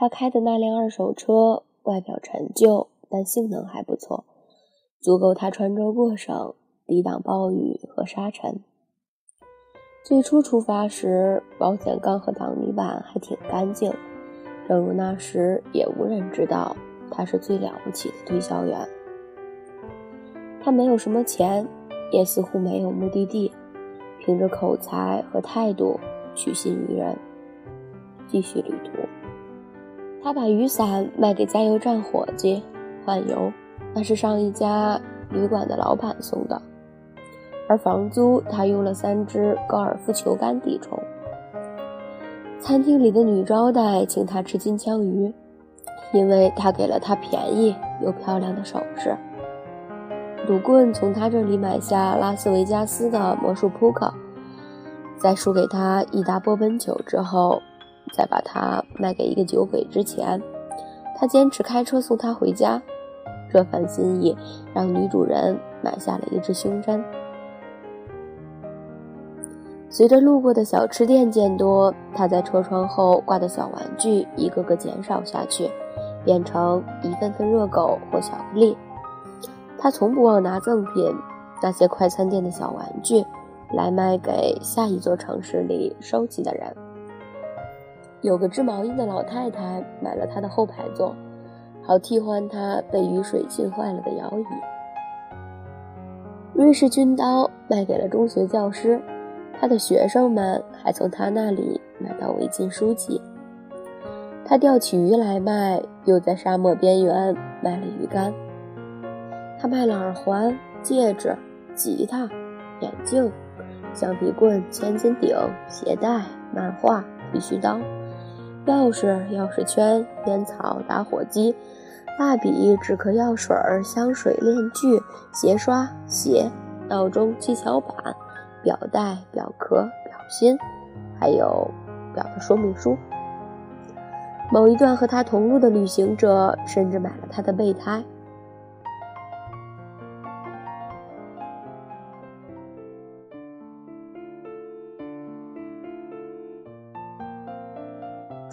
他开的那辆二手车外表陈旧，但性能还不错，足够他穿州过省，抵挡暴雨和沙尘。最初出发时，保险杠和挡泥板还挺干净，正如那时也无人知道他是最了不起的推销员。他没有什么钱，也似乎没有目的地，凭着口才和态度取信于人，继续旅途。他把雨伞卖给加油站伙计换油，那是上一家旅馆的老板送的。而房租他用了三支高尔夫球杆抵充。餐厅里的女招待请他吃金枪鱼，因为他给了她便宜又漂亮的首饰。赌棍从他这里买下拉斯维加斯的魔术扑克，在输给他一打波本酒之后。在把它卖给一个酒鬼之前，他坚持开车送她回家。这番心意让女主人买下了一只胸针。随着路过的小吃店渐多，他在车窗后挂的小玩具一个个减少下去，变成一份份热狗或巧克力。他从不忘拿赠品，那些快餐店的小玩具，来卖给下一座城市里收集的人。有个织毛衣的老太太买了他的后排座，好替换他被雨水浸坏了的摇椅。瑞士军刀卖给了中学教师，他的学生们还从他那里买到违禁书籍。他钓起鱼来卖，又在沙漠边缘卖了鱼竿。他卖了耳环、戒指、吉他、眼镜、橡皮棍、千斤顶、鞋带、漫画、剃须刀。钥匙、钥匙圈、烟草、打火机、蜡笔、止咳药水、香水、链具、鞋刷、鞋、闹钟、七巧板、表带、表壳、表芯，还有表的说明书。某一段和他同路的旅行者甚至买了他的备胎。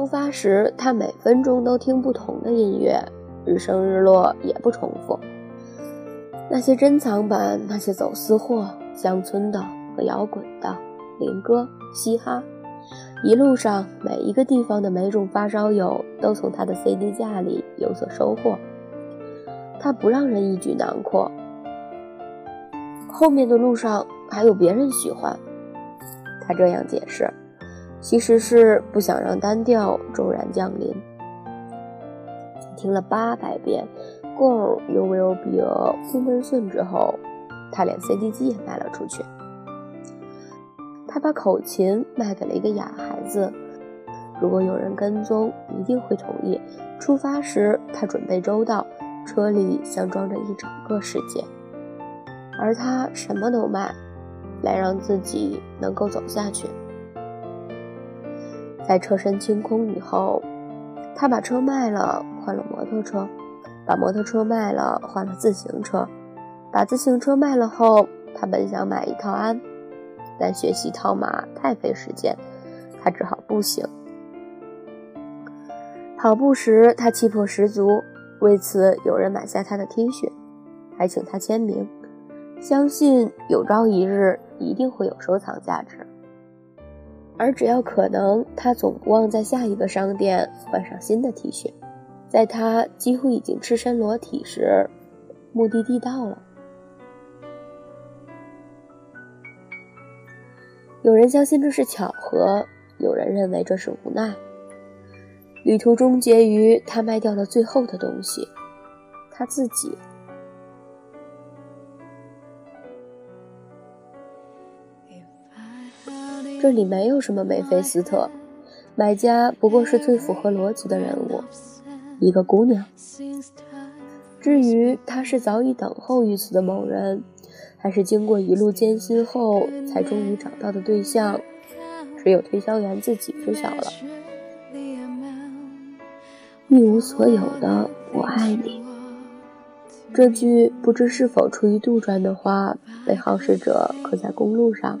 出发时，他每分钟都听不同的音乐，日升日落也不重复。那些珍藏版，那些走私货，乡村的和摇滚的，民歌、嘻哈，一路上每一个地方的每种发烧友都从他的 CD 架里有所收获。他不让人一举囊括，后面的路上还有别人喜欢。他这样解释。其实是不想让单调骤然降临。听了八百遍《Go You Will Be a Woman Soon》之后，他连 CD 机也卖了出去。他把口琴卖给了一个哑孩子。如果有人跟踪，一定会同意。出发时，他准备周到，车里像装着一整个世界。而他什么都卖，来让自己能够走下去。在车身清空以后，他把车卖了，换了摩托车；把摩托车卖了，换了自行车；把自行车卖了后，他本想买一套鞍，但学习套马太费时间，他只好步行。跑步时，他气魄十足，为此有人买下他的 T 恤，还请他签名，相信有朝一日一定会有收藏价值。而只要可能，他总不忘在下一个商店换上新的 T 恤。在他几乎已经赤身裸体时，目的地到了。有人相信这是巧合，有人认为这是无奈。旅途终结于他卖掉了最后的东西——他自己。这里没有什么梅菲斯特，买家不过是最符合逻辑的人物，一个姑娘。至于他是早已等候于此的某人，还是经过一路艰辛后才终于找到的对象，只有推销员自己知晓了。一无所有的我爱你，这句不知是否出于杜撰的话，被好事者刻在公路上。